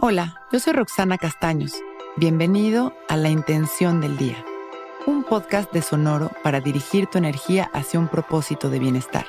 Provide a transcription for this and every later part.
Hola, yo soy Roxana Castaños. Bienvenido a La Intención del Día, un podcast de Sonoro para dirigir tu energía hacia un propósito de bienestar.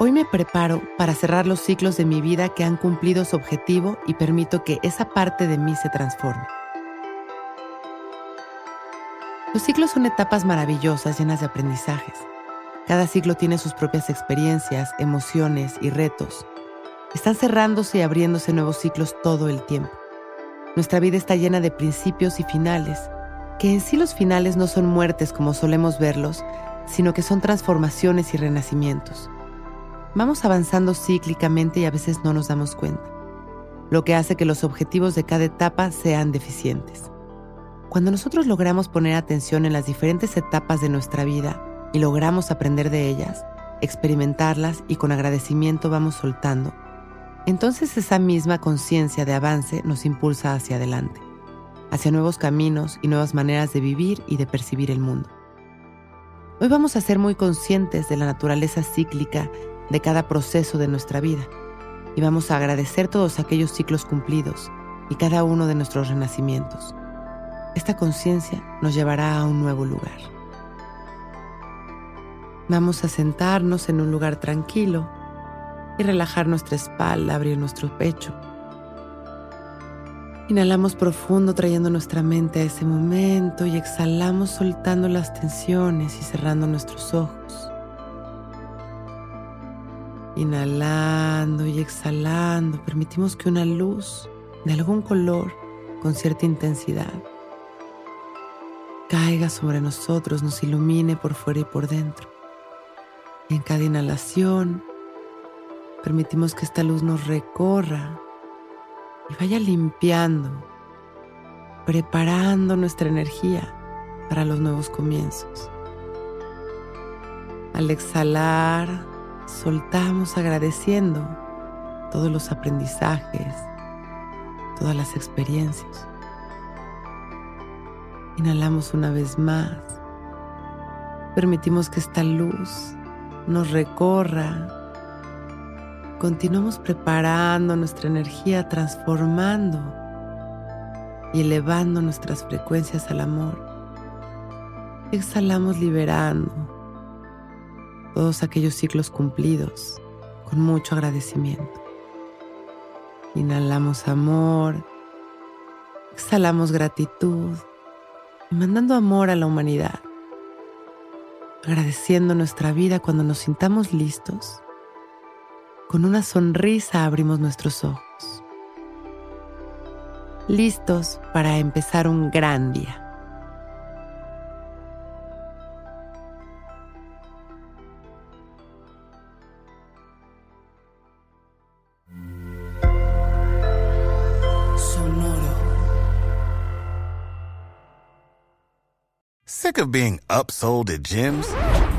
Hoy me preparo para cerrar los ciclos de mi vida que han cumplido su objetivo y permito que esa parte de mí se transforme. Los ciclos son etapas maravillosas llenas de aprendizajes. Cada ciclo tiene sus propias experiencias, emociones y retos están cerrándose y abriéndose nuevos ciclos todo el tiempo. Nuestra vida está llena de principios y finales, que en sí los finales no son muertes como solemos verlos, sino que son transformaciones y renacimientos. Vamos avanzando cíclicamente y a veces no nos damos cuenta, lo que hace que los objetivos de cada etapa sean deficientes. Cuando nosotros logramos poner atención en las diferentes etapas de nuestra vida y logramos aprender de ellas, experimentarlas y con agradecimiento vamos soltando, entonces esa misma conciencia de avance nos impulsa hacia adelante, hacia nuevos caminos y nuevas maneras de vivir y de percibir el mundo. Hoy vamos a ser muy conscientes de la naturaleza cíclica de cada proceso de nuestra vida y vamos a agradecer todos aquellos ciclos cumplidos y cada uno de nuestros renacimientos. Esta conciencia nos llevará a un nuevo lugar. Vamos a sentarnos en un lugar tranquilo y relajar nuestra espalda, abrir nuestro pecho. Inhalamos profundo trayendo nuestra mente a ese momento y exhalamos soltando las tensiones y cerrando nuestros ojos. Inhalando y exhalando, permitimos que una luz de algún color con cierta intensidad caiga sobre nosotros, nos ilumine por fuera y por dentro. Y en cada inhalación Permitimos que esta luz nos recorra y vaya limpiando, preparando nuestra energía para los nuevos comienzos. Al exhalar, soltamos agradeciendo todos los aprendizajes, todas las experiencias. Inhalamos una vez más. Permitimos que esta luz nos recorra continuamos preparando nuestra energía, transformando y elevando nuestras frecuencias al amor. Exhalamos liberando todos aquellos ciclos cumplidos con mucho agradecimiento. Inhalamos amor, exhalamos gratitud y mandando amor a la humanidad, agradeciendo nuestra vida cuando nos sintamos listos con una sonrisa abrimos nuestros ojos, listos para empezar un gran día. Sonoro. Sick of being upsold at gyms?